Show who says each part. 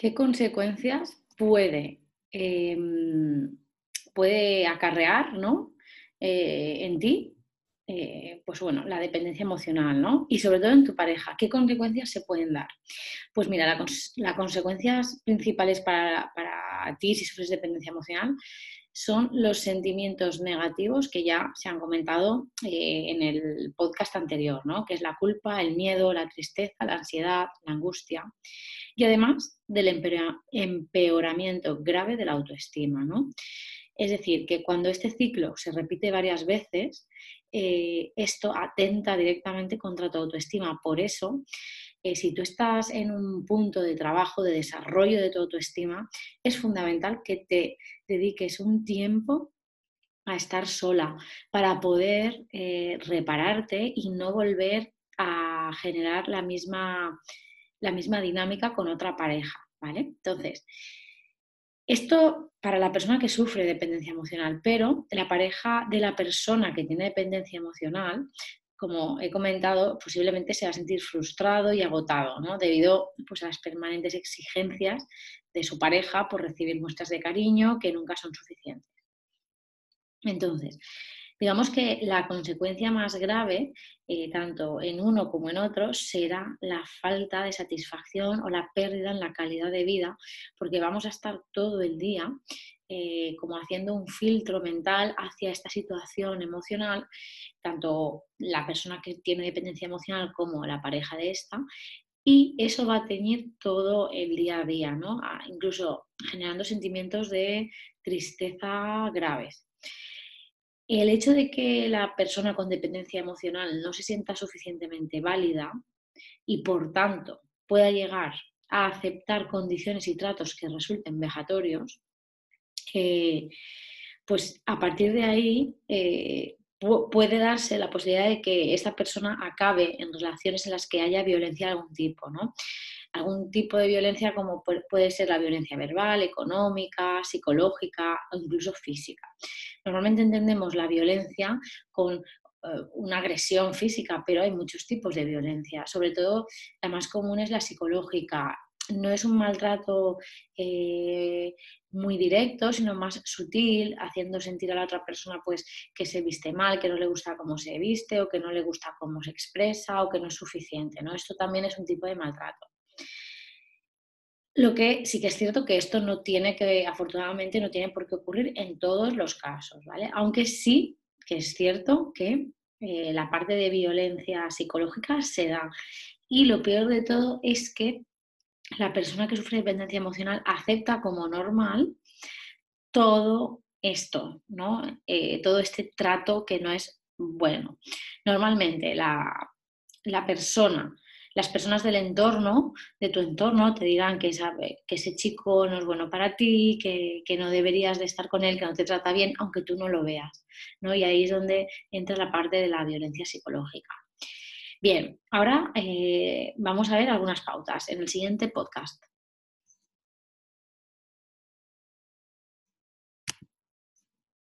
Speaker 1: ¿Qué consecuencias puede, em, puede acarrear ¿no? Eh, en ti? Eh, pues bueno, la dependencia emocional, ¿no? Y sobre todo en tu pareja, ¿qué consecuencias se pueden dar? Pues mira, las consecuencias principales para, para ti si sufres dependencia emocional son los sentimientos negativos que ya se han comentado eh, en el podcast anterior, ¿no? que es la culpa, el miedo, la tristeza, la ansiedad, la angustia y además del empeoramiento grave de la autoestima. ¿no? Es decir, que cuando este ciclo se repite varias veces, eh, esto atenta directamente contra tu autoestima. Por eso, eh, si tú estás en un punto de trabajo, de desarrollo de tu autoestima, es fundamental que te dediques un tiempo a estar sola para poder eh, repararte y no volver a generar la misma, la misma dinámica con otra pareja. ¿vale? Entonces, esto para la persona que sufre dependencia emocional, pero la pareja de la persona que tiene dependencia emocional, como he comentado, posiblemente se va a sentir frustrado y agotado, ¿no? Debido pues, a las permanentes exigencias de su pareja por recibir muestras de cariño que nunca son suficientes. Entonces, Digamos que la consecuencia más grave, eh, tanto en uno como en otro, será la falta de satisfacción o la pérdida en la calidad de vida, porque vamos a estar todo el día eh, como haciendo un filtro mental hacia esta situación emocional, tanto la persona que tiene dependencia emocional como la pareja de esta, y eso va a teñir todo el día a día, ¿no? Ah, incluso generando sentimientos de tristeza graves. El hecho de que la persona con dependencia emocional no se sienta suficientemente válida y por tanto pueda llegar a aceptar condiciones y tratos que resulten vejatorios, eh, pues a partir de ahí eh, puede darse la posibilidad de que esta persona acabe en relaciones en las que haya violencia de algún tipo, ¿no? algún tipo de violencia como puede ser la violencia verbal, económica, psicológica o incluso física. Normalmente entendemos la violencia con eh, una agresión física, pero hay muchos tipos de violencia. Sobre todo, la más común es la psicológica. No es un maltrato eh, muy directo, sino más sutil, haciendo sentir a la otra persona pues que se viste mal, que no le gusta cómo se viste o que no le gusta cómo se expresa o que no es suficiente. ¿no? Esto también es un tipo de maltrato. Lo que sí que es cierto que esto no tiene que, afortunadamente, no tiene por qué ocurrir en todos los casos, ¿vale? Aunque sí que es cierto que eh, la parte de violencia psicológica se da. Y lo peor de todo es que la persona que sufre dependencia emocional acepta como normal todo esto, ¿no? Eh, todo este trato que no es bueno. Normalmente la, la persona las personas del entorno, de tu entorno, te dirán que, que ese chico no es bueno para ti, que, no deberías de estar con él, que no te trata bien, aunque tú no lo veas. ¿no? Y ahí es donde entra la parte de la violencia psicológica. Bien, ahora eh, vamos a ver algunas pautas en el siguiente podcast.